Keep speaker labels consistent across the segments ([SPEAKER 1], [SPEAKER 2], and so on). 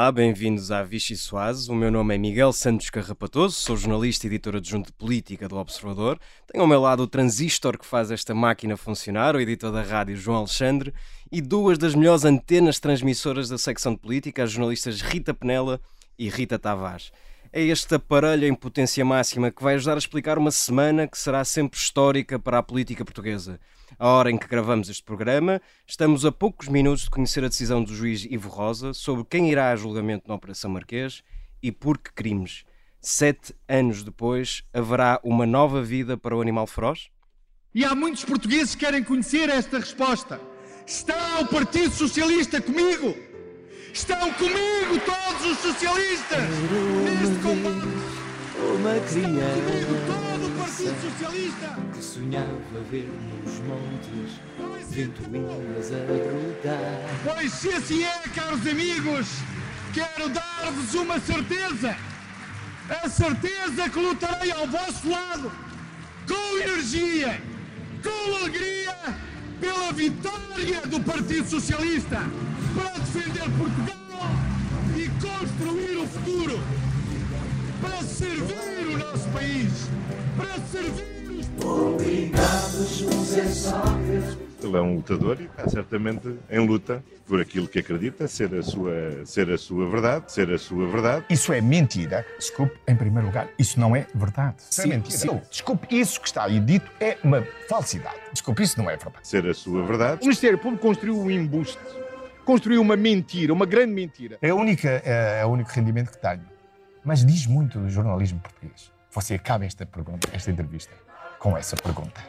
[SPEAKER 1] Olá, bem-vindos à Vichy Soase. O meu nome é Miguel Santos Carrapatoso, sou jornalista e editor adjunto de política do Observador. Tenho ao meu lado o transistor que faz esta máquina funcionar, o editor da rádio João Alexandre, e duas das melhores antenas transmissoras da secção de política, as jornalistas Rita Penela e Rita Tavares. É este aparelho em potência máxima que vai ajudar a explicar uma semana que será sempre histórica para a política portuguesa a hora em que gravamos este programa, estamos a poucos minutos de conhecer a decisão do juiz Ivo Rosa sobre quem irá a julgamento na Operação Marquês e por que crimes. Sete anos depois, haverá uma nova vida para o animal feroz?
[SPEAKER 2] E há muitos portugueses que querem conhecer esta resposta. Está o Partido Socialista comigo? Estão comigo todos os socialistas neste combate?
[SPEAKER 3] Uma criança
[SPEAKER 2] Partido Socialista
[SPEAKER 3] que sonhava ver nos montes ventoinhas a brotar.
[SPEAKER 2] Pois se assim é, caros amigos, quero dar-vos uma certeza. A certeza que lutarei ao vosso lado com energia, com alegria, pela vitória do Partido Socialista para defender Portugal e construir o futuro, para servir o nosso país. Para servir
[SPEAKER 4] Ele é um lutador e está certamente em luta por aquilo que acredita ser a sua, ser a sua verdade, ser a sua verdade.
[SPEAKER 5] Isso é mentira. Desculpe, em primeiro lugar, isso não é verdade. Isso é mentira. Sim. Desculpe, isso que está aí dito é uma falsidade. Desculpe, isso não é verdade.
[SPEAKER 4] Ser a sua verdade.
[SPEAKER 2] O Ministério Público construiu um embuste. Construiu uma mentira, uma grande mentira.
[SPEAKER 5] É, a única, é, é o único rendimento que tenho. Mas diz muito do jornalismo português. Você acaba esta, pergunta, esta entrevista com essa pergunta.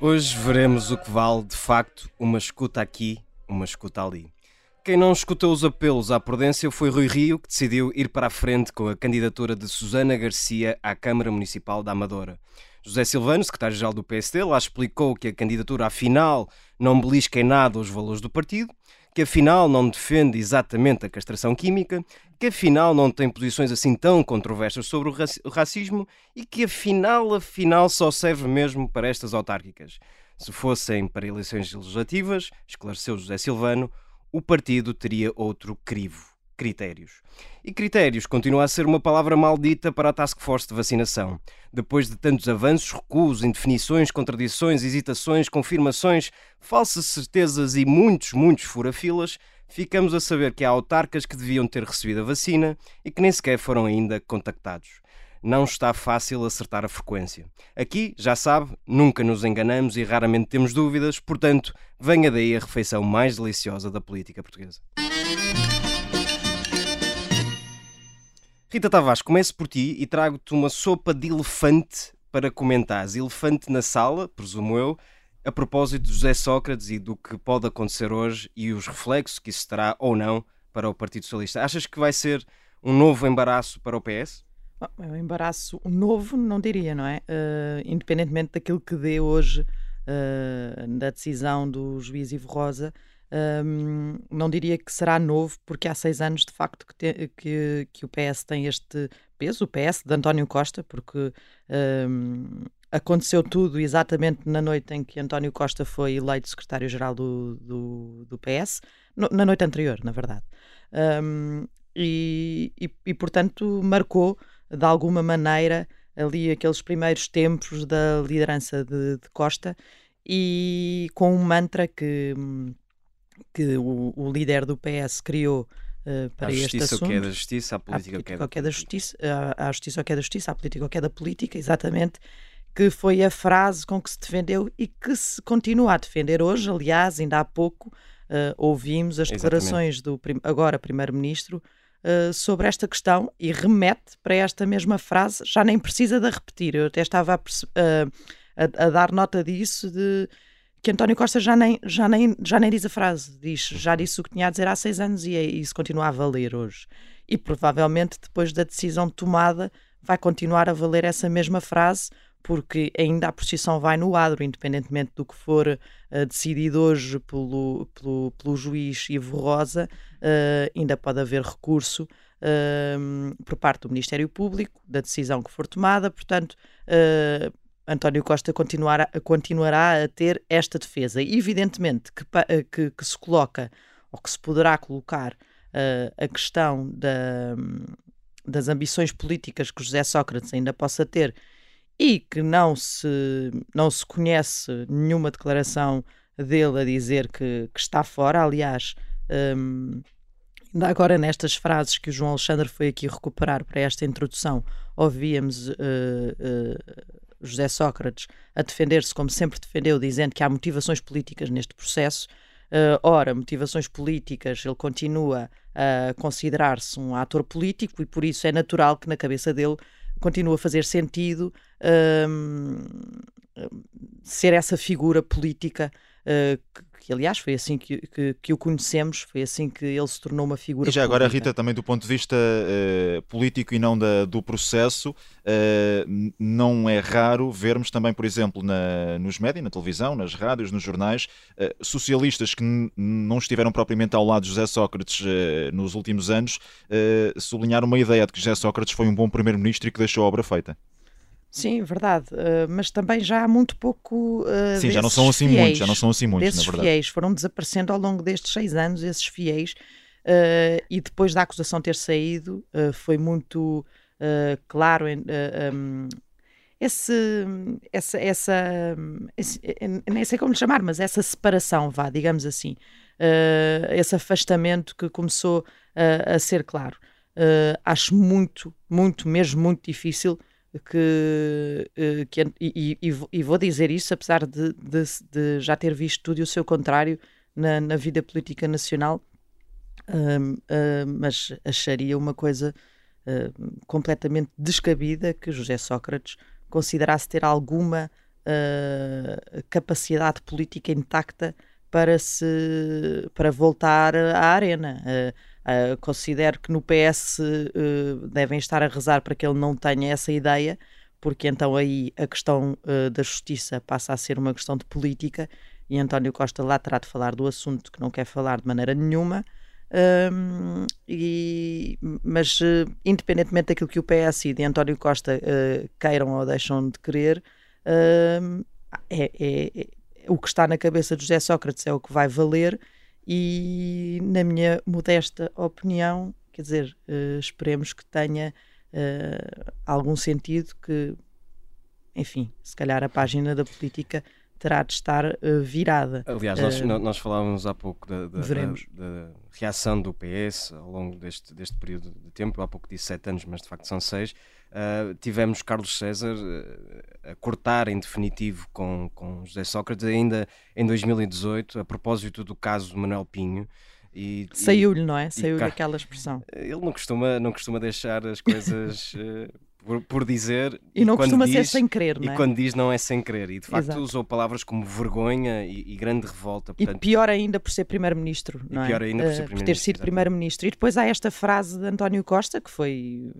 [SPEAKER 1] Hoje veremos o que vale de facto uma escuta aqui, uma escuta ali. Quem não escutou os apelos à prudência foi Rui Rio, que decidiu ir para a frente com a candidatura de Susana Garcia à Câmara Municipal da Amadora. José Silvano, secretário-geral do PSD, lá explicou que a candidatura afinal não belisca em nada os valores do partido que afinal não defende exatamente a castração química, que afinal não tem posições assim tão controversas sobre o racismo e que afinal, afinal só serve mesmo para estas autárquicas. Se fossem para eleições legislativas, esclareceu José Silvano, o partido teria outro crivo critérios. E critérios continua a ser uma palavra maldita para a Task Force de vacinação. Depois de tantos avanços, recuos, indefinições, contradições, hesitações, confirmações, falsas certezas e muitos, muitos furafilas, ficamos a saber que há autarcas que deviam ter recebido a vacina e que nem sequer foram ainda contactados. Não está fácil acertar a frequência. Aqui, já sabe, nunca nos enganamos e raramente temos dúvidas, portanto, venha daí a refeição mais deliciosa da política portuguesa. Rita Tavares, começo por ti e trago-te uma sopa de elefante para comentares. Elefante na sala, presumo eu, a propósito de José Sócrates e do que pode acontecer hoje e os reflexos que isso terá ou não para o Partido Socialista. Achas que vai ser um novo embaraço para o PS?
[SPEAKER 6] É um embaraço novo, não diria, não é? Uh, independentemente daquilo que dê hoje uh, da decisão do juiz Ivo Rosa, um, não diria que será novo, porque há seis anos, de facto, que, te, que, que, o PS tem este peso, o PS de António Costa, porque um, aconteceu tudo exatamente na noite em que António Costa foi eleito secretário-geral do, do, do, PS, no, na noite anterior, na verdade. Um, e, e, e, portanto, marcou de alguma maneira ali aqueles primeiros tempos da liderança de, de Costa e com um mantra que que o, o líder do PS criou Uh, para a
[SPEAKER 1] este
[SPEAKER 6] assunto.
[SPEAKER 1] que é da justiça, a política,
[SPEAKER 6] o
[SPEAKER 1] que é
[SPEAKER 6] da, justiça, a, a justiça o que é da justiça, a política o que é da política, exatamente, que foi a frase com que se defendeu e que se continua a defender hoje. Aliás, ainda há pouco uh, ouvimos as declarações do agora primeiro-ministro uh, sobre esta questão e remete para esta mesma frase, já nem precisa de repetir. Eu até estava a, a, a dar nota disso de que António Costa já nem, já, nem, já nem diz a frase, diz, já disse o que tinha a dizer há seis anos e é, isso continua a valer hoje. E provavelmente depois da decisão tomada vai continuar a valer essa mesma frase, porque ainda a posição vai no adro, independentemente do que for uh, decidido hoje pelo, pelo, pelo juiz Ivo Rosa, uh, ainda pode haver recurso uh, por parte do Ministério Público da decisão que for tomada, portanto António Costa continuará, continuará a ter esta defesa. E, evidentemente, que, eh, que, que, se coloca ou que se poderá colocar a questão da, das ambições políticas que José Sócrates ainda possa ter e que não se, não se conhece nenhuma declaração dele a dizer que, que está fora. Aliás, um, ainda agora nestas frases que o João Alexandre foi aqui recuperar para esta introdução, ouvíamos uh, uh, José Sócrates a defender-se como sempre defendeu, dizendo que há motivações políticas neste processo. Uh, ora, motivações políticas, ele continua a considerar-se um ator político e por isso é natural que na cabeça dele continue a fazer sentido uh, ser essa figura política uh, que, aliás foi assim que, que, que, o conhecemos, foi assim que ele se tornou uma figura.
[SPEAKER 7] E já
[SPEAKER 6] pública.
[SPEAKER 7] agora, Rita, também do ponto de vista uh, político e não da, do processo, uh, não é raro vermos também, por exemplo, na, nos médias, na televisão, nas rádios, nos jornais, socialistas que não estiveram propriamente ao lado de José Sócrates nos últimos anos, sublinhar uma ideia de que José Sócrates foi um bom primeiro-ministro e que deixou a obra feita.
[SPEAKER 6] Sim, verdade. Uh, mas também já há muito pouco. Uh,
[SPEAKER 7] Sim, já não são assim
[SPEAKER 6] fiéis,
[SPEAKER 7] muitos, já não são assim muitos, na verdade.
[SPEAKER 6] fiéis foram desaparecendo ao longo destes seis anos, esses fiéis, uh, e depois da acusação ter saído, foi muito claro um, esse, essa, essa esse, nem sei como lhe chamar, mas essa separação, vá, digamos assim, esse afastamento que começou a ser claro. acho muito, muito, mesmo muito difícil que, eh, que e, e, e, vou dizer isso apesar de, de, de, já ter visto tudo o seu contrário na, na vida política nacional, uh, uh, mas acharia uma coisa uh, completamente descabida que José Sócrates considerasse ter alguma capacidade política intacta para se para voltar à arena. Uh, considero que no PS uh, devem estar a rezar para que ele não tenha essa ideia, porque então aí a questão uh, da justiça passa a ser uma questão de política e António Costa lá terá de falar do assunto que não quer falar de maneira nenhuma. Um, e, mas independentemente daquilo que o PS e de António Costa queiram ou deixam de querer, é, é, é, o que está na cabeça de José Sócrates é o que vai valer e, na minha modesta opinião, quer dizer, uh, esperemos que tenha uh, algum sentido que, enfim, se calhar a página da política terá de estar uh, virada.
[SPEAKER 1] Aliás, nós, nós, falávamos há pouco da, da, da, da, reação do PS ao longo deste, deste período de tempo. Há pouco disse sete anos, mas de facto são seis. Uh, tivemos Carlos César uh, a cortar em definitivo com, com José Sócrates ainda em 2018, a propósito do caso Manuel Pinho.
[SPEAKER 6] Saiu-lhe, não é? Saiu-lhe aquela expressão.
[SPEAKER 1] Ele não costuma, não costuma deixar as coisas uh, por, por, dizer.
[SPEAKER 6] E não costuma diz, ser sem querer, não
[SPEAKER 1] é? E quando diz não é sem querer. E de facto Exato. usou palavras como vergonha e, e grande revolta.
[SPEAKER 6] Portanto, e pior ainda por ser primeiro-ministro, não
[SPEAKER 1] é? Pior ainda por, ser primeiro
[SPEAKER 6] por ter sido primeiro-ministro. E depois há esta frase de António Costa, que foi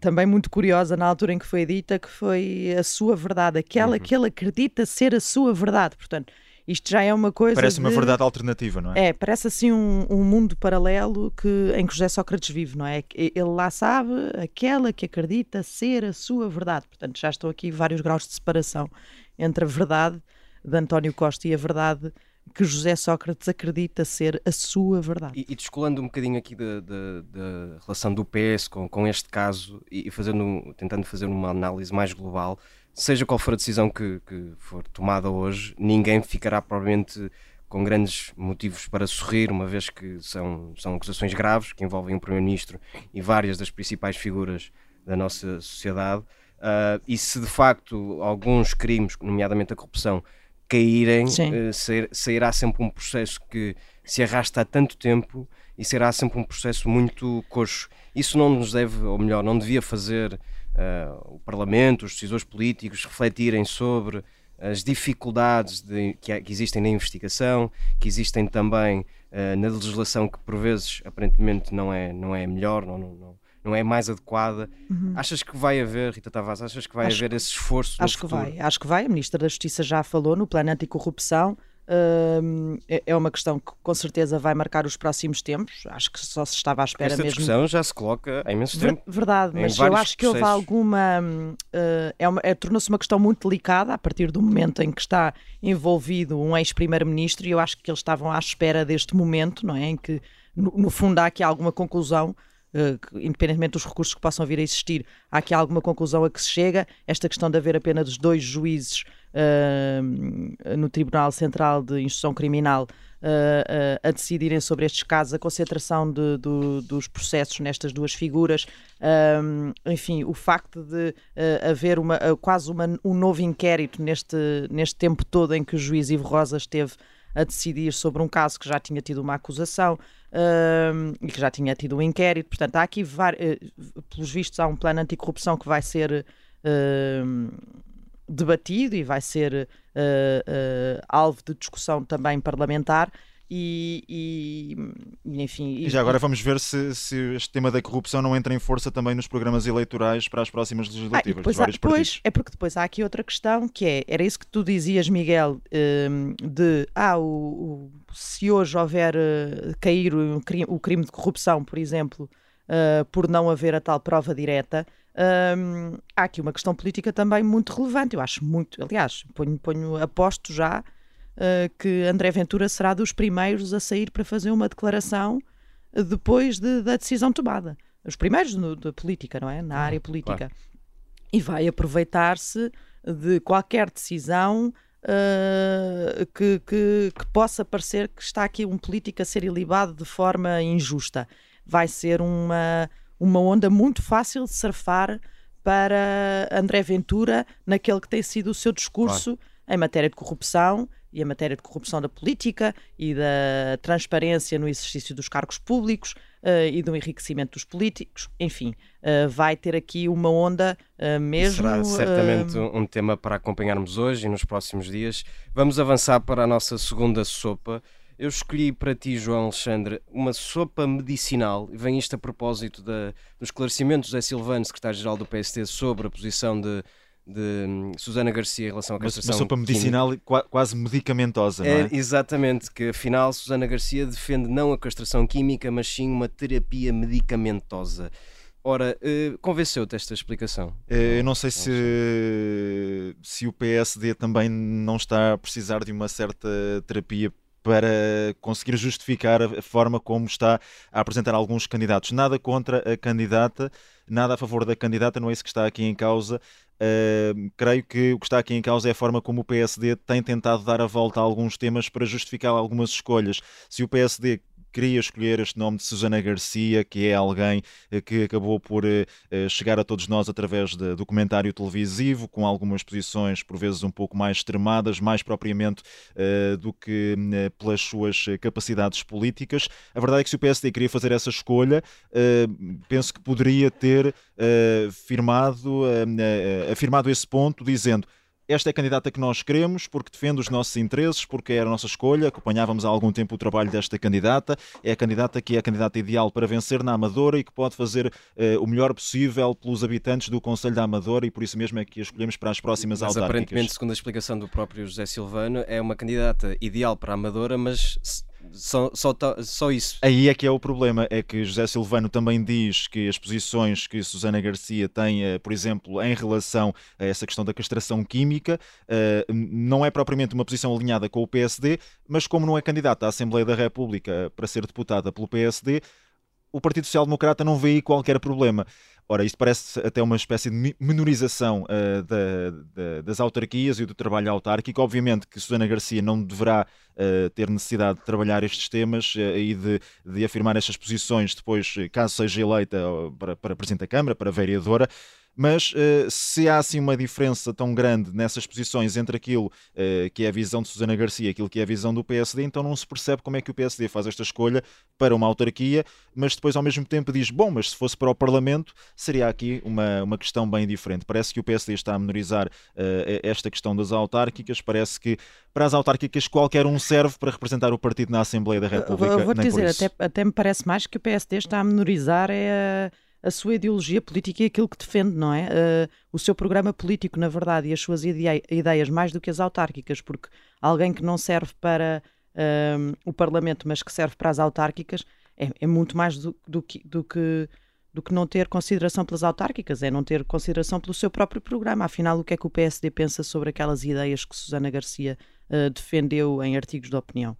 [SPEAKER 6] também muito curiosa na altura em que foi dita, que foi a sua verdade, aquela uhum. que ele acredita ser a sua verdade. Portanto, isto já é uma coisa.
[SPEAKER 7] Parece
[SPEAKER 6] de...
[SPEAKER 7] uma verdade alternativa, não é?
[SPEAKER 6] É, parece assim um, um, mundo paralelo que, em que José Sócrates vive, não é? Ele lá sabe aquela que acredita ser a sua verdade. Portanto, já estão aqui vários graus de separação entre a verdade de António Costa e a verdade que José Sócrates acredita ser a sua verdade.
[SPEAKER 1] E, e descolando um bocadinho aqui da, da, da relação do PS com, com este caso e fazendo, tentando fazer uma análise mais global, seja qual for a decisão que, que for tomada hoje, ninguém ficará provavelmente com grandes motivos para sorrir, uma vez que são, são acusações graves que envolvem o Primeiro-Ministro e várias das principais figuras da nossa sociedade. Uh, e se de facto alguns crimes, nomeadamente a corrupção, caírem, uh, sair, sairá sempre um processo que se arrasta há tanto tempo e será sempre um processo muito coxo. Isso não nos deve, ou melhor, não devia fazer uh, o Parlamento, os decisores políticos refletirem sobre as dificuldades de, que, que, existem na investigação, que existem também uh, na legislação que por vezes aparentemente não é, não é melhor, não, não, não é mais adequada. Uhum. Achas que vai haver, Rita Tavares, achas que vai acho, haver esse esforço?
[SPEAKER 6] Acho que vai, acho que vai. A Ministra da Justiça já falou no plano anticorrupção é uma questão que com certeza vai marcar os próximos tempos. Acho que só se estava à espera
[SPEAKER 1] Esta
[SPEAKER 6] mesmo.
[SPEAKER 1] discussão já se coloca há imenso tempo.
[SPEAKER 6] Verdade, mas eu acho que houve alguma. Uh, é, é Tornou-se uma questão muito delicada a partir do momento em que está envolvido um ex-primeiro-ministro e eu acho que eles estavam à espera deste momento, não é? Em que, no, no fundo, há aqui alguma conclusão independentemente dos recursos que possam vir a existir, há aqui alguma conclusão a que se chega. Esta questão de haver apenas dois juízes uh, no Tribunal Central de Instrução Criminal uh, a decidirem sobre estes casos, a concentração de, do, dos processos nestas duas figuras, enfim, o facto de haver uma, quase uma, um novo inquérito neste, neste tempo todo em que o juiz Ivo Rosa esteve a decidir sobre um caso que já tinha tido uma acusação uh, e que já tinha tido um inquérito. Portanto, há aqui, uh, pelos vistos, há um plano anticorrupção que vai ser uh, debatido e vai ser uh, uh, alvo de discussão também parlamentar. E, e, enfim.
[SPEAKER 7] E já agora vamos ver se, se, este tema da corrupção não entra em força também nos programas eleitorais para as próximas legislativas. Ah,
[SPEAKER 6] depois, há, depois é porque depois há aqui outra questão que é: era isso que tu dizias, Miguel, um, de ah, o, o, se hoje houver uh, cair o, o, crime de corrupção, por exemplo, uh, por não haver a tal prova direta. Um, há aqui uma questão política também muito relevante. Eu acho muito, aliás, ponho, ponho aposto já uh, que André Ventura será dos primeiros a sair para fazer uma declaração depois de, da decisão tomada. Os primeiros no, da política, não é? Na área política. Claro. E vai aproveitar-se de qualquer decisão uh, que, que, que, possa parecer que está aqui um político a ser ilibado de forma injusta. Vai ser uma, uma onda muito fácil de surfar para André Ventura naquele que tem sido o seu discurso claro. em matéria de corrupção e em matéria de corrupção da política e da transparência no exercício dos cargos públicos uh, e do enriquecimento dos políticos. Enfim, uh, vai ter aqui uma onda uh, mesmo.
[SPEAKER 1] Será certamente um tema para acompanharmos hoje e nos próximos dias. Vamos avançar para a nossa segunda sopa. Eu escolhi para ti, João Alexandre, uma sopa medicinal. Vem isto a propósito da, do esclarecimento do José Silvano, secretário-geral do PSD, sobre a posição de, de hum, Susana Garcia em relação à castração.
[SPEAKER 7] Uma, uma sopa medicinal química. quase medicamentosa, não é? é?
[SPEAKER 1] Exatamente, que afinal Susana Garcia defende não a castração química, mas sim uma terapia medicamentosa. Ora, uh, convenceu-te esta explicação?
[SPEAKER 7] Uh, eu não sei se, se o PSD também não está a precisar de uma certa terapia para conseguir justificar a forma como está a apresentar alguns candidatos. Nada contra a candidata, nada a favor da candidata, não é isso que está aqui em causa. Uh, creio que o que está aqui em causa é a forma como o PSD tem tentado dar a volta a alguns temas para justificar algumas escolhas. Se o PSD queria escolher este nome de Susana Garcia, que é alguém eh, que acabou por eh, eh, chegar a todos nós através de documentário televisivo, com algumas posições por vezes um pouco mais extremadas, mais propriamente do que pelas suas capacidades políticas. A verdade é que se o PSD queria fazer essa escolha, penso que poderia ter firmado, afirmado esse ponto, dizendo esta é a candidata que nós queremos porque defende os nossos interesses, porque era a nossa escolha, acompanhávamos há algum tempo o trabalho desta candidata, é a candidata que é a candidata ideal para vencer na Amadora e que pode fazer uh, o melhor possível pelos habitantes do Conselho da Amadora e por isso mesmo é que a escolhemos para as próximas
[SPEAKER 1] mas,
[SPEAKER 7] autárquicas.
[SPEAKER 1] aparentemente, segundo a explicação do próprio José Silvano, é uma candidata ideal para a Amadora, mas só, só, só isso.
[SPEAKER 7] Aí é que é o problema, é que José Silvano também diz que as posições que Susana Garcia tem, eh, por exemplo, em relação a essa questão da castração química, eh, não é propriamente uma posição alinhada com o PSD, mas como não é candidata à Assembleia da República para ser deputada pelo PSD, o Partido Social Democrata não vê aí qualquer problema. Ora, isto parece até uma espécie de menorização uh, da, da, das autarquias e do trabalho autárquico. Obviamente que Susana Garcia não deverá uh, ter necessidade de trabalhar estes temas uh, e de, de, afirmar estas posições depois, caso seja eleita para, para Presidente da Câmara, para vereadora mas uh, se há assim uma diferença tão grande nessas posições entre aquilo uh, que é a visão de Susana Garcia e aquilo que é a visão do PSD, então não se percebe como é que o PSD faz esta escolha para uma autarquia, mas depois ao mesmo tempo diz, bom, mas se fosse para o Parlamento, seria aqui uma, uma questão bem diferente. Parece que o PSD está a menorizar uh, esta questão das autárquicas, parece que para as autárquicas qualquer um serve para representar o partido na Assembleia da República.
[SPEAKER 6] Vou-te dizer, até, até me parece mais que o PSD está a menorizar é a sua ideologia política e aquilo que defende, não é? Uh, o seu programa político, na verdade, e as suas ideias, mais do que as autárquicas, porque alguém que não serve para uh, o Parlamento, mas que serve para as autárquicas, é, é muito mais do, do, que, do, que, do que não ter consideração pelas autárquicas, é não ter consideração pelo seu próprio programa. Afinal, o que é que o PSD pensa sobre aquelas ideias que Susana Garcia uh, defendeu em artigos de opinião?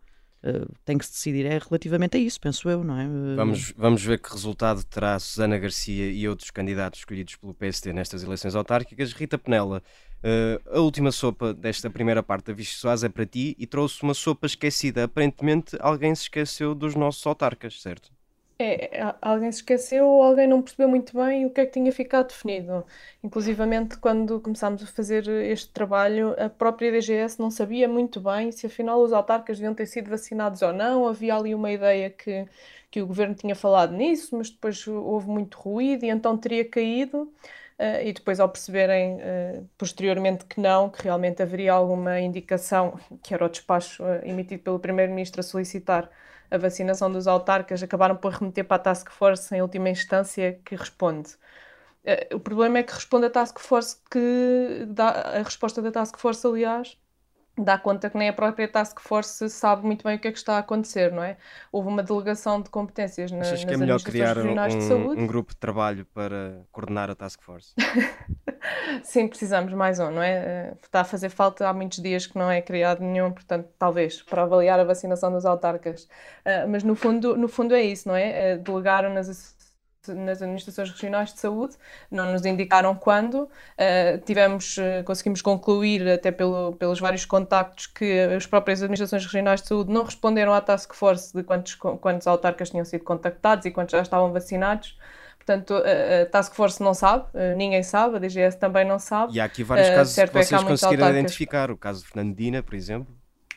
[SPEAKER 6] Uh, tem que se decidir é relativamente a isso, penso eu, não é? Uh...
[SPEAKER 1] Vamos, vamos ver que resultado terá Susana Garcia e outros candidatos escolhidos pelo PSD nestas eleições autárquicas. Rita Penela, uh, a última sopa desta primeira parte da Vichy Soares é para ti e trouxe uma sopa esquecida. Aparentemente alguém se esqueceu dos nossos autarcas, certo?
[SPEAKER 8] É, alguém se esqueceu ou alguém não percebeu muito bem o que é que tinha ficado definido. Inclusivamente, quando começámos a fazer este trabalho, a própria DGS não sabia muito bem se afinal os autarcas deviam ter sido vacinados ou não. Havia ali uma ideia que, que o governo tinha falado nisso, mas depois houve muito ruído e então teria caído. Uh, e depois, ao perceberem uh, posteriormente que não, que realmente haveria alguma indicação, que era o despacho uh, emitido pelo Primeiro-Ministro a solicitar a vacinação dos autarcas, acabaram por remeter para a Task Force em última instância, que responde. Uh, o problema é que responde a Task Force que dá a resposta da Task Force, aliás, dá conta que nem a própria Task Force sabe muito bem o que é que está a acontecer, não é? Houve uma delegação de competências na,
[SPEAKER 1] Achas
[SPEAKER 8] nas
[SPEAKER 1] que é melhor criar um,
[SPEAKER 8] de saúde.
[SPEAKER 1] um grupo de trabalho para coordenar a Task Force?
[SPEAKER 8] Sim, precisamos mais um, não é? Eh, está a fazer falta há muitos dias que não é criado nenhum, portanto, talvez, para avaliar a vacinação dos autarcas. Uh, mas no fundo, no fundo é isso, não é? Uh, delegaram nas nas administrações regionais de saúde, não nos indicaram quando. Uh, tivemos, uh, conseguimos concluir, até pelo, pelos vários contactos, que as próprias administrações regionais de saúde não responderam à task force de quantos, quantos autarcas tinham sido contactados e quantos já estavam vacinados. Portanto, a Task Force não sabe, uh, ninguém sabe, a DGS também não sabe.
[SPEAKER 1] E há aqui vários casos que vocês é que conseguiram autarcas... identificar, o caso de Fernandina, por exemplo.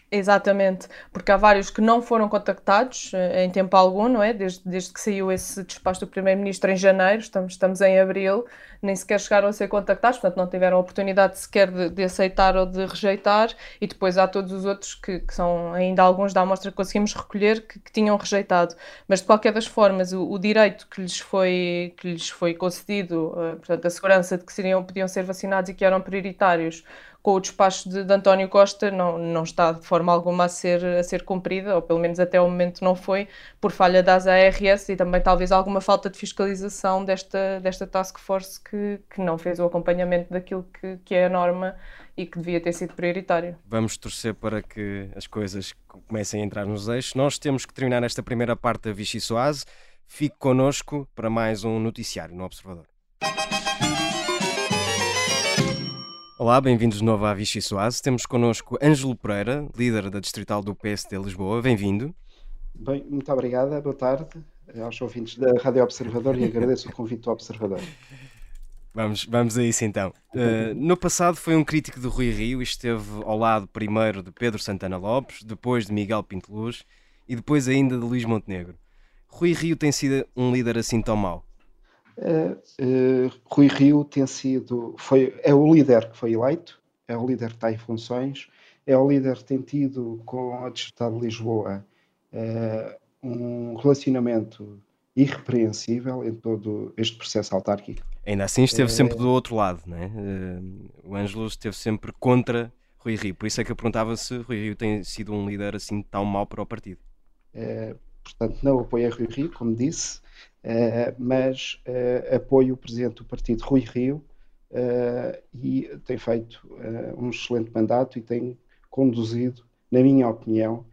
[SPEAKER 8] Exatamente, porque há vários que não foram contactados uh, em tempo algum, não é? Desde, desde que saiu esse despacho do Primeiro-Ministro em janeiro, estamos, estamos em abril, nem sequer chegaram a ser contactados, portanto não tiveram a oportunidade sequer de, de aceitar ou de rejeitar, e depois há todos os outros que, que são ainda alguns da amostra que conseguimos recolher que, que tinham rejeitado. Mas de qualquer das formas, o, o, direito que lhes foi, que lhes foi concedido, uh, portanto a segurança de que seriam, podiam ser vacinados e que eram prioritários, com o despacho de, de, António Costa não, não está de forma alguma a ser, a ser cumprida, ou pelo menos até o momento não foi, por falha das ARS e também talvez alguma falta de fiscalização desta, desta task force que, que não fez o acompanhamento daquilo que, que é a norma e que devia ter sido prioritário.
[SPEAKER 1] Vamos torcer para que as coisas comecem a entrar nos eixos. Nós temos que terminar esta primeira parte da Vichy Soase. Fique connosco para mais um noticiário no Observador. Olá, bem-vindos de novo à Vichy Soase. Temos connosco Ângelo Pereira, líder da Distrital do PSD Lisboa. Bem-vindo.
[SPEAKER 9] Bem, muito obrigada. Boa tarde aos ouvintes da Rádio Observador e agradeço o convite do Observador.
[SPEAKER 1] Vamos, vamos a isso então. Uh, no passado foi um crítico de Rui Rio e esteve ao lado primeiro de Pedro Santana Lopes, depois de Miguel Pinteluz e depois ainda de Luís Montenegro. Rui Rio tem sido um líder assim tão mau?
[SPEAKER 9] Uh, Rui Rio tem sido, foi, é o líder que foi eleito, é o líder que está em funções, é o líder que tem tido com a Distrital de Lisboa uh, um relacionamento irrepreensível em todo este processo autárquico.
[SPEAKER 1] Ainda assim esteve sempre do outro lado, não é? o Ângelo esteve sempre contra Rui Rio, por isso é que eu perguntava se Rui Rio tem sido um líder assim tão mau para o partido.
[SPEAKER 9] portanto, não apoia Rui Rio, como disse, mas uh, apoio o presidente do partido, Rui Rio, uh, e tem feito um excelente mandato e tem conduzido, na minha opinião,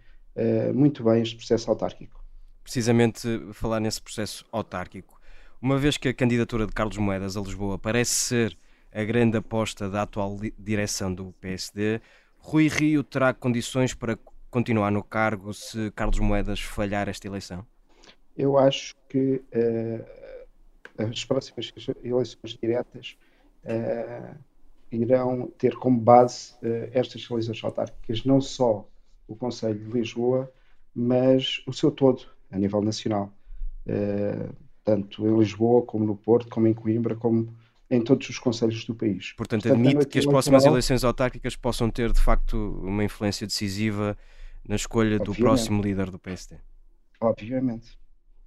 [SPEAKER 9] muito bem este processo autárquico.
[SPEAKER 1] Precisamente falar nesse processo autárquico, uma vez que a candidatura de Carlos Moedas a Lisboa parece ser a grande aposta da atual direção do PSD, Rui Rio terá condições para continuar no cargo se Carlos Moedas falhar esta eleição?
[SPEAKER 9] Eu acho que uh, as próximas eleições diretas uh, irão ter como base uh, estas eleições autárquicas não só o Conselho de Lisboa, mas o seu todo, a nível nacional. tanto em Lisboa, como no Porto, como em Coimbra, como em todos os conselhos do país.
[SPEAKER 1] Portanto, Portanto admite que as próximas eleições autárquicas possam ter, de facto, uma influência decisiva na escolha Obviamente. do próximo líder do PSD.
[SPEAKER 9] Obviamente.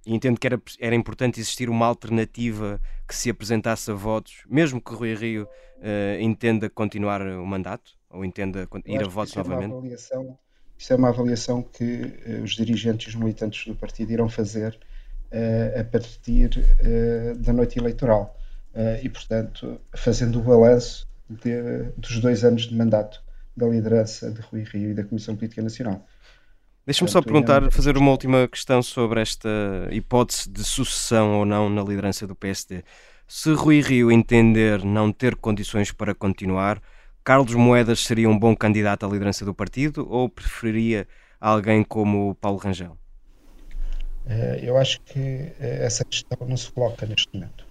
[SPEAKER 1] E entendo que era, era importante existir uma alternativa que se apresentasse a votos, mesmo que Rui Rio uh, entenda continuar o mandato ou entenda ir a votos
[SPEAKER 9] é
[SPEAKER 1] novamente?
[SPEAKER 9] Avaliação, isso é uma avaliação que uh, os dirigentes e os militantes do partido irão fazer uh, a partir da noite eleitoral e, portanto, fazendo o balanço de, dos dois anos de mandato da liderança de Rui Rio e da Comissão Política Nacional.
[SPEAKER 1] Deixa-me só perguntar, fazer uma última questão sobre esta hipótese de sucessão ou não na liderança do PSD. Se Rui Rio entender não ter condições para continuar, Carlos Moedas seria um bom candidato à liderança do partido ou preferiria alguém como Paulo Rangel?
[SPEAKER 9] Eh, eu acho que eh, essa questão não se coloca neste momento.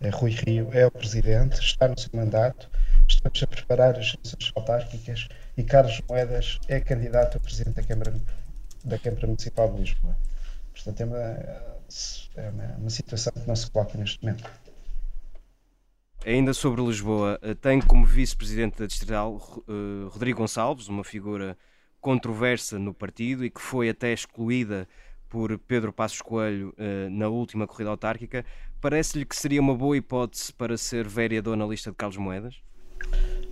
[SPEAKER 9] Eh, Rui Rio é o presidente, está no seu mandato, estamos a preparar as eleições autárquicas e Carlos Moedas é candidato a presidente da Câmara da Câmara Municipal de Lisboa. Portanto, é uma, é uma, uma situação que não se coloca neste momento.
[SPEAKER 1] Ainda sobre Lisboa, eh, tem como vice-presidente da Distrital uh, Rodrigo Gonçalves, uma figura controversa no partido e que foi até excluída por Pedro Passos Coelho uh, na última corrida autárquica. Parece-lhe que seria uma boa hipótese para ser vereador na lista de Carlos Moedas?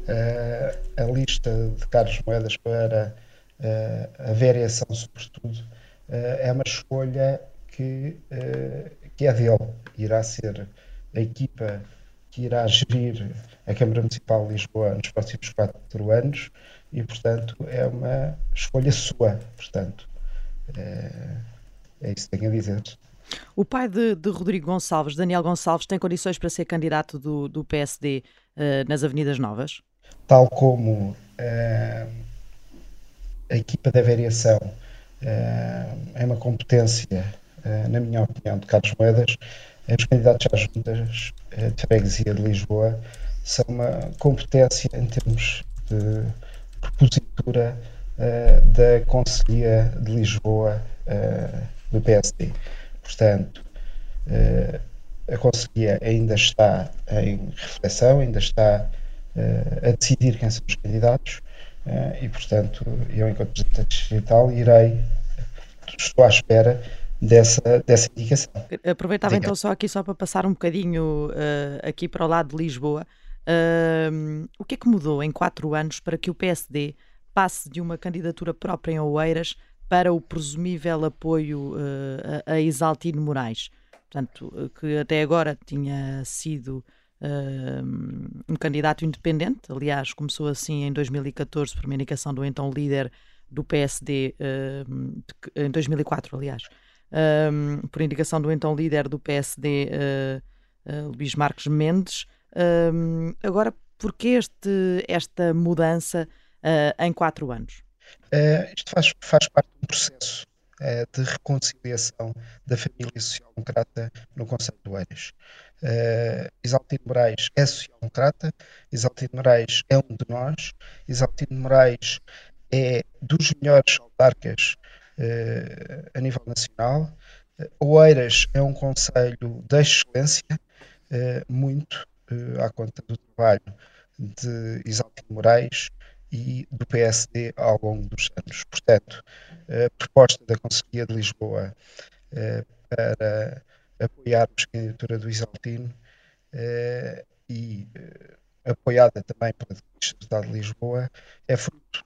[SPEAKER 9] Uh, a lista de Carlos Moedas para a variação, sobretudo, uh, é uma escolha que, uh, que é dele. Irá ser a equipa que irá gerir a Câmara Municipal de Lisboa nos próximos quatro anos e, portanto, é uma escolha sua. Portanto, é isso que tenho a dizer.
[SPEAKER 6] O pai de, de, Rodrigo Gonçalves, Daniel Gonçalves, tem condições para ser candidato do, do PSD uh, nas Avenidas Novas?
[SPEAKER 9] Tal como uh, a equipa da variação uh, é uma competência, uh, na minha opinião, de Carlos Moedas. Os candidatos às juntas uh, de freguesia de Lisboa são uma competência em termos de propositura da Conselhia de Lisboa do PSD. Portanto, a Conselhia ainda está em reflexão, ainda está a decidir quem são os candidatos eh, e, portanto, eu, enquanto Presidente digital, irei, estou à espera dessa, dessa indicação.
[SPEAKER 6] Aproveitava Diga. então só aqui só para passar um bocadinho uh, aqui para o lado de Lisboa. Uh, o que é que mudou em quatro anos para que o PSD passe de uma candidatura própria em Oeiras para o presumível apoio uh, a, a Isaltino Moraes? Portanto, que até agora tinha sido um candidato independente. Aliás, começou assim em 2014 por uma indicação do então líder do PSD, em 2004, aliás, por indicação do então líder do PSD, uh, uh, Luís Marques Mendes. agora, porquê este, esta mudança uh, em quatro anos?
[SPEAKER 9] isto faz, faz parte de um processo de reconciliação da família social-democrata no Conselho de Oeiras. Uh, Isaltino Moraes é social-democrata, Isaltino Moraes é um de nós, Isaltino Moraes é dos melhores autarcas uh, a nível nacional. Oeiras é um conselho de excelência, uh, muito à conta do trabalho de Isaltino Moraes e do PSD ao longo dos anos. Portanto, a proposta da Conselhia de Lisboa para apoiarmos a candidatura do Isaltino uh, e uh, apoiada também pela Estado de Lisboa, é fruto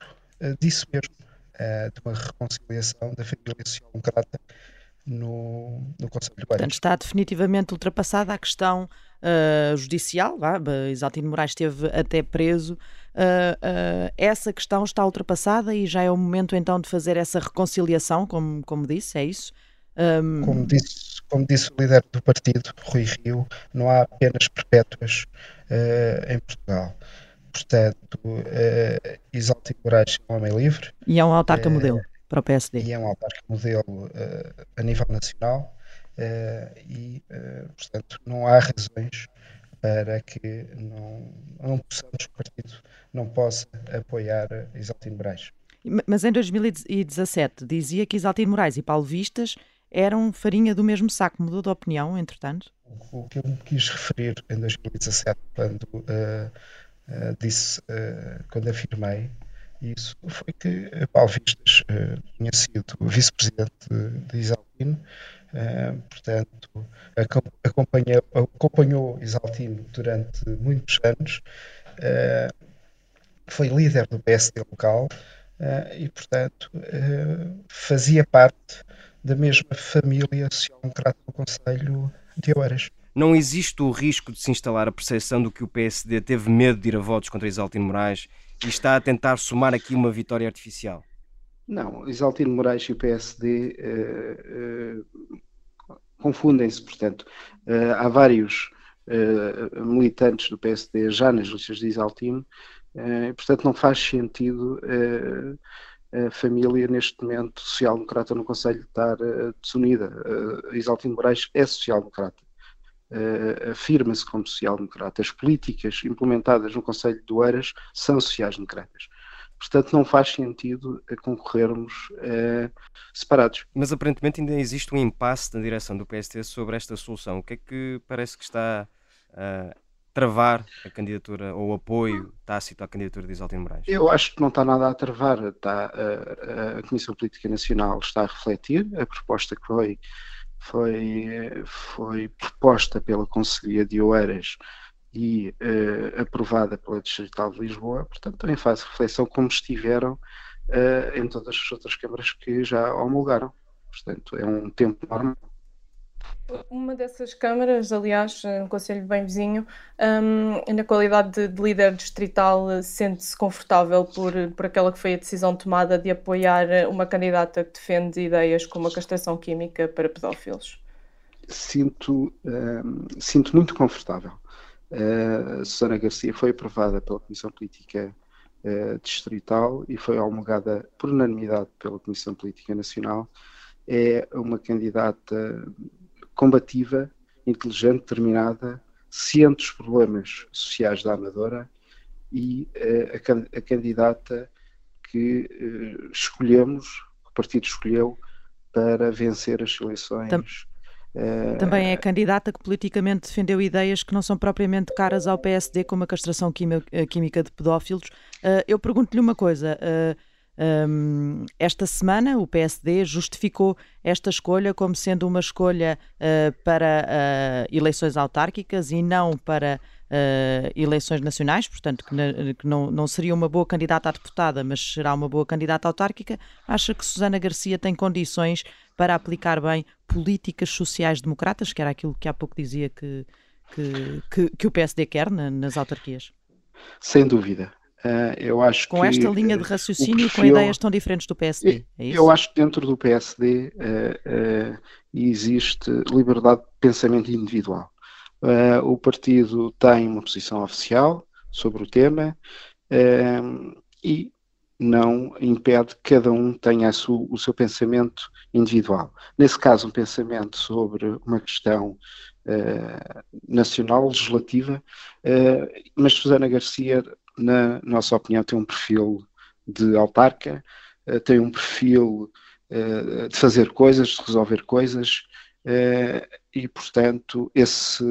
[SPEAKER 9] disso mesmo, de uma reconciliação da família social-democrata no, no Conselho de Baixo.
[SPEAKER 6] Portanto, está definitivamente ultrapassada a questão uh, judicial, vá, Isaltino Moraes esteve até preso. Uh, uh, essa questão está ultrapassada e já é o momento então de fazer essa reconciliação, como, como disse, é isso?
[SPEAKER 9] Um... Como, disse, como disse o líder do partido, Rui Rio, não há penas perpétuas em Portugal. Portanto, uh, Isaltino Moraes é um homem livre.
[SPEAKER 6] E é um autarca modelo para o PSD.
[SPEAKER 9] E é um autarca modelo uh, a nível nacional. e, portanto, não há razões para que não, não possamos, o partido não possa apoiar Isaltino Moraes.
[SPEAKER 6] Mas em 2017 dizia que Isaltino Moraes e Paulo Vistas eram farinha do mesmo saco. Mudou de opinião, entretanto?
[SPEAKER 9] O que eu me quis referir em 2017, quando uh, uh, disse, uh, quando afirmei isso, foi que Paulo Vistas tinha sido vice-presidente de, Isaltino portanto, acompanhou, acompanhou Isaltino durante muitos anos, foi líder do PSD local e, portanto, fazia parte da mesma família social-democrata do Conselho de Oeiras.
[SPEAKER 1] Não existe o risco de se instalar a percepção de que o PSD teve medo de ir a votos contra Isaltino Moraes e está a tentar somar aqui uma vitória artificial?
[SPEAKER 9] Não, Isaltino Moraes e o PSD uh, uh, confundem-se, portanto. Uh, há vários militantes do PSD já nas listas de Isaltino, portanto não faz sentido a família neste momento social-democrata no Conselho estar desunida. Isaltino Moraes é social-democrata. Afirma-se como social-democrata. As políticas implementadas no Conselho de Oeiras são sociais-democratas. Portanto, não faz sentido concorrermos uh, separados.
[SPEAKER 1] Mas aparentemente ainda existe um impasse na direção do PST sobre esta solução. O que é que parece que está a travar a candidatura ou o apoio tácito à candidatura de Isaltino Moraes?
[SPEAKER 9] Eu acho que não está nada a travar. Está, a, a Comissão Política Nacional está a refletir a proposta que foi, foi, foi proposta pela Conselhia de Oeiras e uh, aprovada pela Distrital de Lisboa, portanto também faz reflexão como estiveram uh, em todas as outras câmaras que já homologaram. Portanto, é um tempo normal.
[SPEAKER 8] Uma dessas câmaras, aliás, um conselho bem vizinho, um, na qualidade de, de líder distrital, sente-se confortável por, por aquela que foi a decisão tomada de apoiar uma candidata que defende ideias como a castração química para pedófilos?
[SPEAKER 9] Sinto, um, sinto muito confortável a Susana Garcia foi aprovada pela Comissão Política uh, Distrital e foi homologada por unanimidade pela Comissão Política Nacional. É uma candidata combativa, inteligente, determinada, ciente dos problemas sociais da Amadora e uh, a, a, candidata que uh, escolhemos, o partido escolheu para vencer as eleições. Tam
[SPEAKER 6] também é candidata que politicamente defendeu ideias que não são propriamente caras ao PSD, como a castração eh, química de pedófilos. Eh, eu pergunto-lhe uma coisa. Ehm, esta semana o PSD justificou esta escolha como sendo uma escolha para eleições autárquicas e não para uh, eleições nacionais, portanto, que, que, não, não seria uma boa candidata a deputada, mas será uma boa candidata autárquica, acha que Susana Garcia tem condições para aplicar bem políticas sociais-democratas, que era aquilo que há pouco dizia que, que, que, que o PSD quer na, nas autarquias?
[SPEAKER 9] Sem dúvida. Uh, eu acho
[SPEAKER 6] com esta linha de raciocínio perfil, com ideias tão diferentes do PSD.
[SPEAKER 9] É eu acho que dentro do PSD uh, uh, existe liberdade de pensamento individual. O partido tem uma posição oficial sobre o tema e não impede que cada um tenha su, o seu pensamento individual. Nesse caso, um pensamento sobre uma questão nacional, legislativa, mas Susana Garcia, na nossa opinião, tem um perfil de autarca, tem um perfil de fazer coisas, de resolver coisas, Uh, e portanto esse,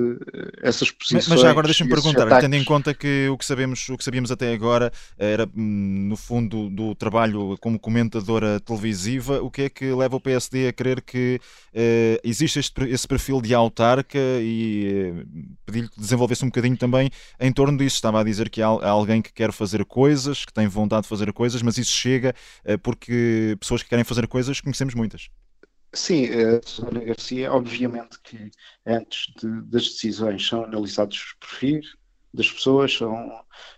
[SPEAKER 9] essas posições.
[SPEAKER 7] Mas, já agora deixa-me perguntar, ataques... tendo em conta que o que sabemos, o que sabíamos até agora era hum, no fundo do trabalho como comentadora televisiva, o que é que leva o PSD a crer que uh, existe este, esse perfil de autarca e uh, pedir-lhe que desenvolvesse um bocadinho também em torno disso. Estava a dizer que há, há alguém que quer fazer coisas, que tem vontade de fazer coisas, mas isso chega porque pessoas que querem fazer coisas conhecemos muitas.
[SPEAKER 9] Sim, a Susana Garcia, obviamente que antes de, das decisões são analisados os perfis das pessoas, são,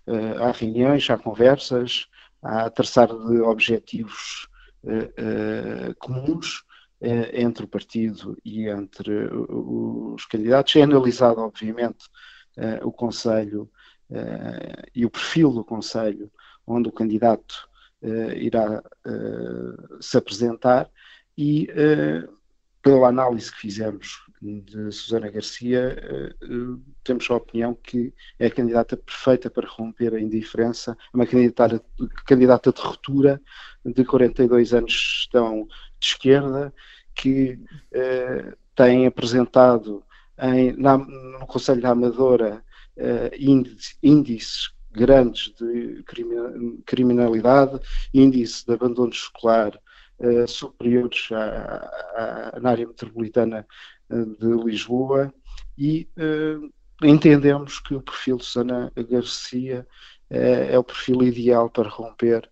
[SPEAKER 9] uh, há reuniões, há conversas, há traçar de objetivos uh, uh, comuns entre o partido e entre os candidatos. É analisado, obviamente, o Conselho e o perfil do Conselho onde o candidato irá se apresentar e uh, pela análise que fizemos de Susana Garcia, uh, temos a opinião que é a candidata perfeita para romper a indiferença, é uma candidata, candidata de ruptura de 42 anos estão de esquerda, que tem apresentado em, na, no Conselho da Amadora índices, índices grandes de criminalidade, índice de abandono escolar uh, superiores à, à, na área metropolitana de Lisboa e entendemos que o perfil de Susana Garcia é o perfil ideal para romper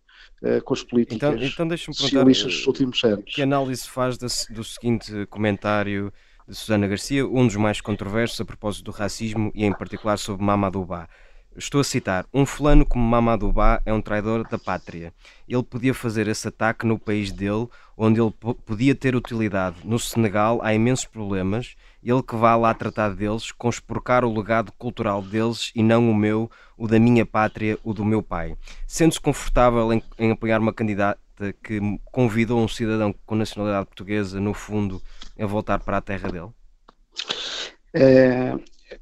[SPEAKER 9] com as políticas então, então socialistas dos últimos anos.
[SPEAKER 1] Que análise faz do, do seguinte comentário de Susana Garcia, um dos mais controversos a propósito do racismo e em particular sobre Mamadou Ba? Estou a citar: Um fulano como Mamadou Ba é um traidor da pátria. Ele podia fazer esse ataque no país dele, onde ele podia ter utilidade. No Senegal há imensos problemas. Ele que vá lá tratar deles, conspurcar o legado cultural deles e não o meu, o da minha pátria, o do meu pai. Sendo-se confortável em, em apoiar uma candidata que convidou um cidadão com nacionalidade portuguesa, no fundo, a voltar para a terra dele?
[SPEAKER 9] É,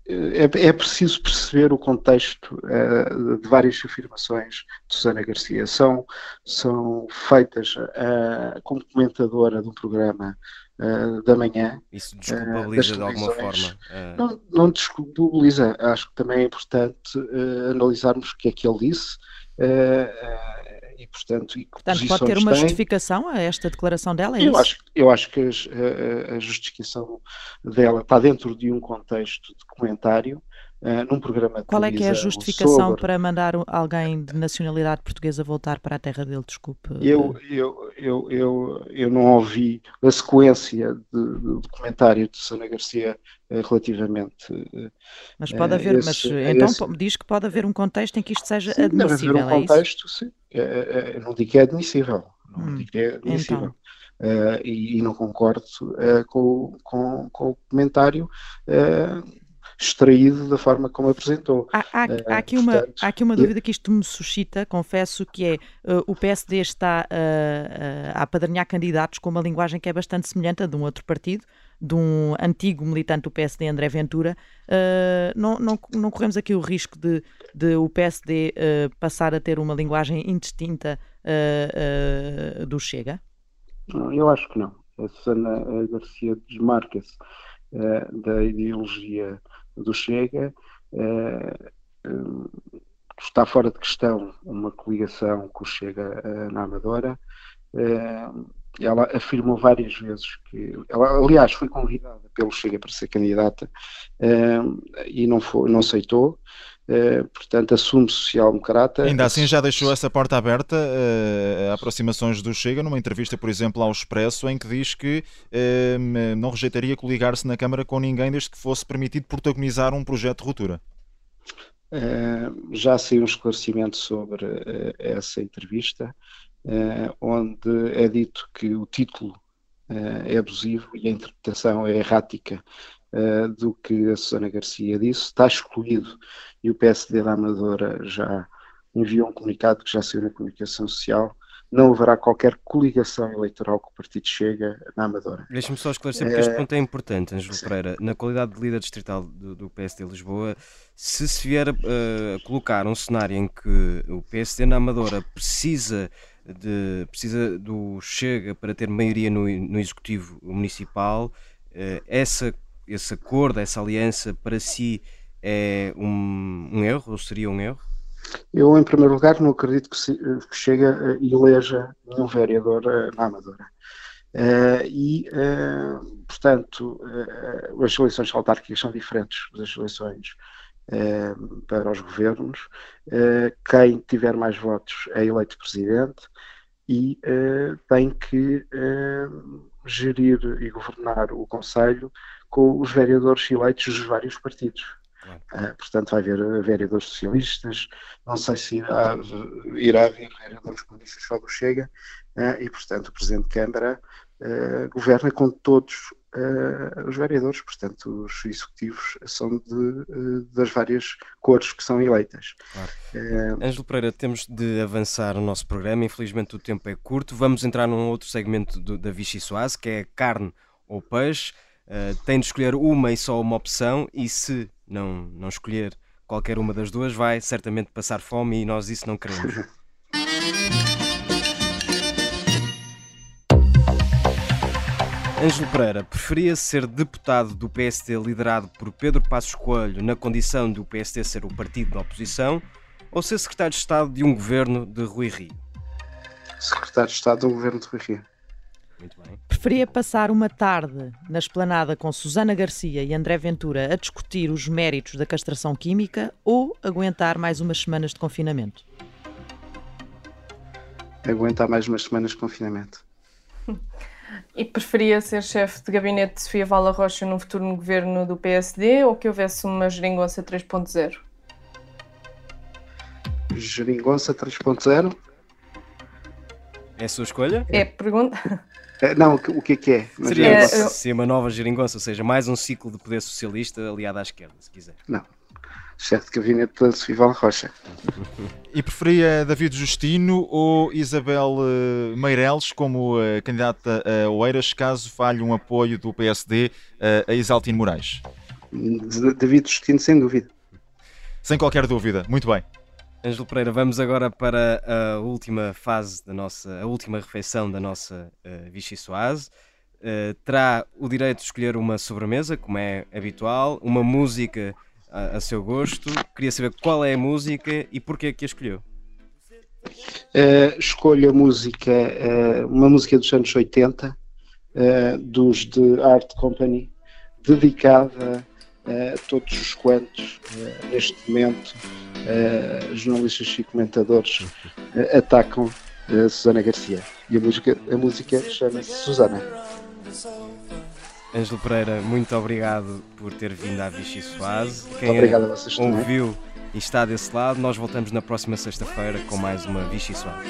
[SPEAKER 9] é, é preciso perceber o contexto uh, de várias afirmações de Susana Garcia. São, são feitas uh, como comentadora de um programa uh, da manhã.
[SPEAKER 1] Isso desculpabiliza de alguma forma?
[SPEAKER 9] Não, não desculpabiliza. Acho que também é importante analisarmos o que é que ele disse e portanto, e
[SPEAKER 6] portanto pode ter uma tem. justificação a esta declaração dela? É
[SPEAKER 9] eu, acho, eu acho que a, a, justificação dela está dentro de um contexto de comentário Uh, num programa de
[SPEAKER 6] Qual é que é a justificação sobre... para mandar alguém de nacionalidade portuguesa voltar para a terra dele? Desculpe.
[SPEAKER 9] Eu, eu, eu, eu, eu não ouvi a sequência de, de comentário de Sana Garcia uh, relativamente.
[SPEAKER 6] Mas pode haver, esse, mas então esse... diz que pode haver um contexto em que isto seja sim, admissível.
[SPEAKER 9] Deve haver um é contexto, sim. Eu não digo que é admissível. Não hum, digo que é admissível. Então. E, e, não concordo com, com, com, o comentário extraído da forma como apresentou.
[SPEAKER 6] Há, há, há aqui, uma, Portanto, há aqui uma dúvida que isto me suscita, confesso, que é uh, o PSD está uh, a apadrinhar candidatos com uma linguagem que é bastante semelhante a de um outro partido, de um antigo militante do PSD, André Ventura. Uh, não, não, não corremos aqui o risco de, de o PSD passar a ter uma linguagem indistinta do Chega?
[SPEAKER 9] Eu acho que não. A Susana Garcia desmarca-se da ideologia do Chega, eh, eh, está fora de questão uma coligação com o Chega eh, na Amadora. Ela afirmou várias vezes que, ela, aliás, foi convidada pelo Chega para ser candidata e não, foi, não aceitou. Uh, portanto, assume social-democrata.
[SPEAKER 7] Ainda assim, já deixou essa porta aberta uh, a aproximações do Chega, numa entrevista, por exemplo, ao Expresso, em que diz que uh, não rejeitaria coligar-se na Câmara com ninguém desde que fosse permitido protagonizar um projeto de ruptura.
[SPEAKER 9] já saiu um esclarecimento sobre essa entrevista, onde é dito que o título é abusivo e a interpretação é errática uh, do que a Susana Garcia disse, está excluído e o PSD da Amadora já enviou um comunicado que já saiu na comunicação social. Não haverá qualquer coligação eleitoral que o partido chega na Amadora.
[SPEAKER 1] Deixa-me só esclarecer, porque este eh, ponto é importante, Ângelo Pereira. Na qualidade de líder distrital do, do PSD de Lisboa, se se vier uh, a colocar um cenário em que o PSD na Amadora precisa de, precisa do Chega para ter maioria no, no Executivo Municipal, uh, essa esse acordo, essa aliança, para si é um, um erro ou seria um erro?
[SPEAKER 9] Eu, em primeiro lugar, não acredito que, se, que chegue e eleja nenhum vereador uh, na Amadora. Uh, e, uh, portanto, uh, as eleições autárquicas são diferentes das eleições para os governos. quem tiver mais votos é eleito presidente e tem que gerir e governar o Conselho com os vereadores eleitos dos vários partidos. Uh, portanto, vai haver vereadores socialistas, não sei se irá, irá haver vereadores comunistas só Chega, e, portanto, o Presidente de Câmara governa com todos os vereadores, portanto, os executivos são de, das várias cores que são eleitas.
[SPEAKER 1] Claro. Ângelo Pereira, temos de avançar o nosso programa, infelizmente o tempo é curto. Vamos entrar num outro segmento do, da Vichy Soase, que é carne ou peixe. Uh, tem de escolher uma e só uma opção, e se não, não escolher qualquer uma das duas, vai certamente passar fome e nós isso não queremos. Ângelo Pereira preferia ser deputado do PSD liderado por Pedro Passos Coelho na condição de o PSD ser o partido da oposição ou ser secretário de Estado de um governo de Rui Rio?
[SPEAKER 9] Secretário de Estado do governo de Rui Rio.
[SPEAKER 6] Preferia passar uma tarde na esplanada com Susana Garcia e André Ventura a discutir os méritos da castração química ou aguentar mais umas semanas de confinamento?
[SPEAKER 9] Aguentar mais umas semanas de confinamento.
[SPEAKER 8] E preferia ser chefe de gabinete de Sofia Vala Rocha no futuro governo do PSD ou que houvesse uma geringonça 3.0?
[SPEAKER 9] Geringonça 3.0?
[SPEAKER 10] É a sua escolha?
[SPEAKER 8] É, pergunta.
[SPEAKER 9] É, não, o que é que é?
[SPEAKER 10] Seria é, eu... ser uma nova geringonça, ou seja, mais um ciclo de poder socialista aliado à esquerda, se quiser.
[SPEAKER 9] Não. Chefe de gabinete da Sofia Rocha.
[SPEAKER 7] E preferia David Justino ou Isabel uh, Meireles como uh, candidata a Oeiras, caso falhe um apoio do PSD uh, a Isaltino Moraes?
[SPEAKER 9] David Justino, sem dúvida.
[SPEAKER 7] Sem qualquer dúvida. Muito bem.
[SPEAKER 10] Ângelo Pereira, vamos agora para a última fase da nossa, a última refeição da nossa uh, Vichy Soase. Uh, terá o direito de escolher uma sobremesa, como é habitual, uma música a, a seu gosto. Queria saber qual é a música e porquê que a escolheu.
[SPEAKER 9] Uh, escolho a música, uh, uma música dos anos 80, uh, dos The Art Company, dedicada a todos os quantos, neste momento, uh, jornalistas e comentadores uh, atacam a Susana Garcia. E a música, a música chama-se Susana.
[SPEAKER 10] Ângelo Pereira, muito obrigado por ter vindo à Vichy Soase.
[SPEAKER 9] Quem obrigado a vocês
[SPEAKER 10] ouviu e está desse lado, nós voltamos na próxima sexta-feira com mais uma Vichy Soase.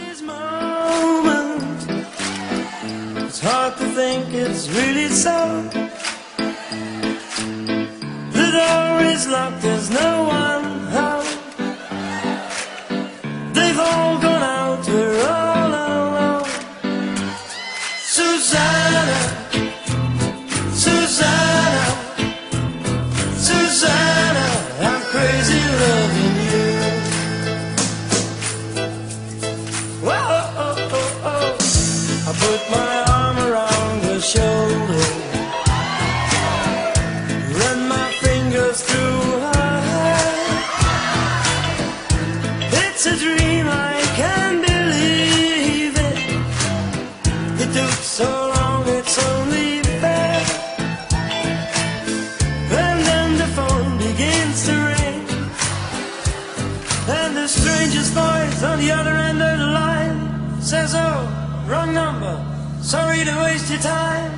[SPEAKER 10] Sorry to waste your time.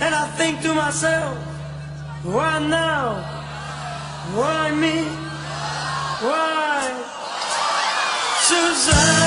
[SPEAKER 10] And I think to myself, why now? Why me? Why? Susanna,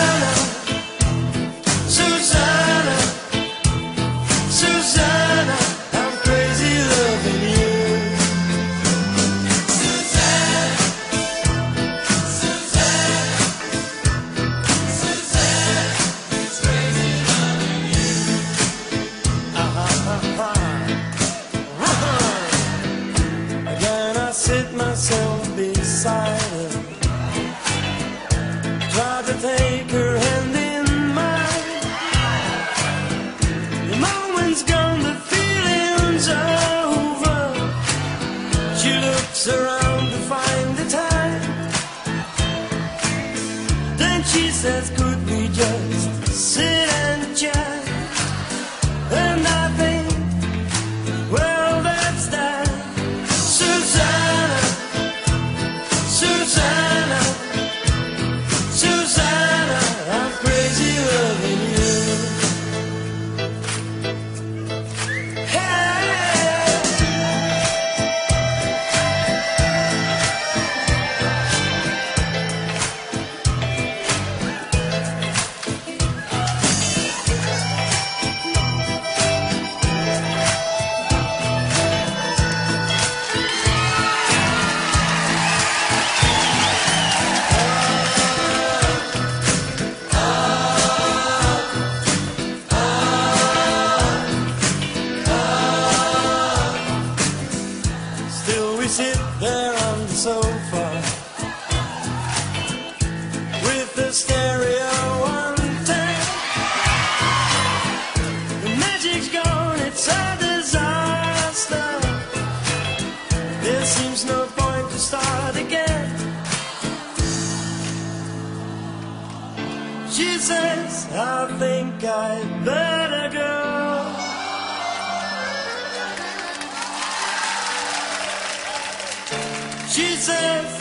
[SPEAKER 10] She says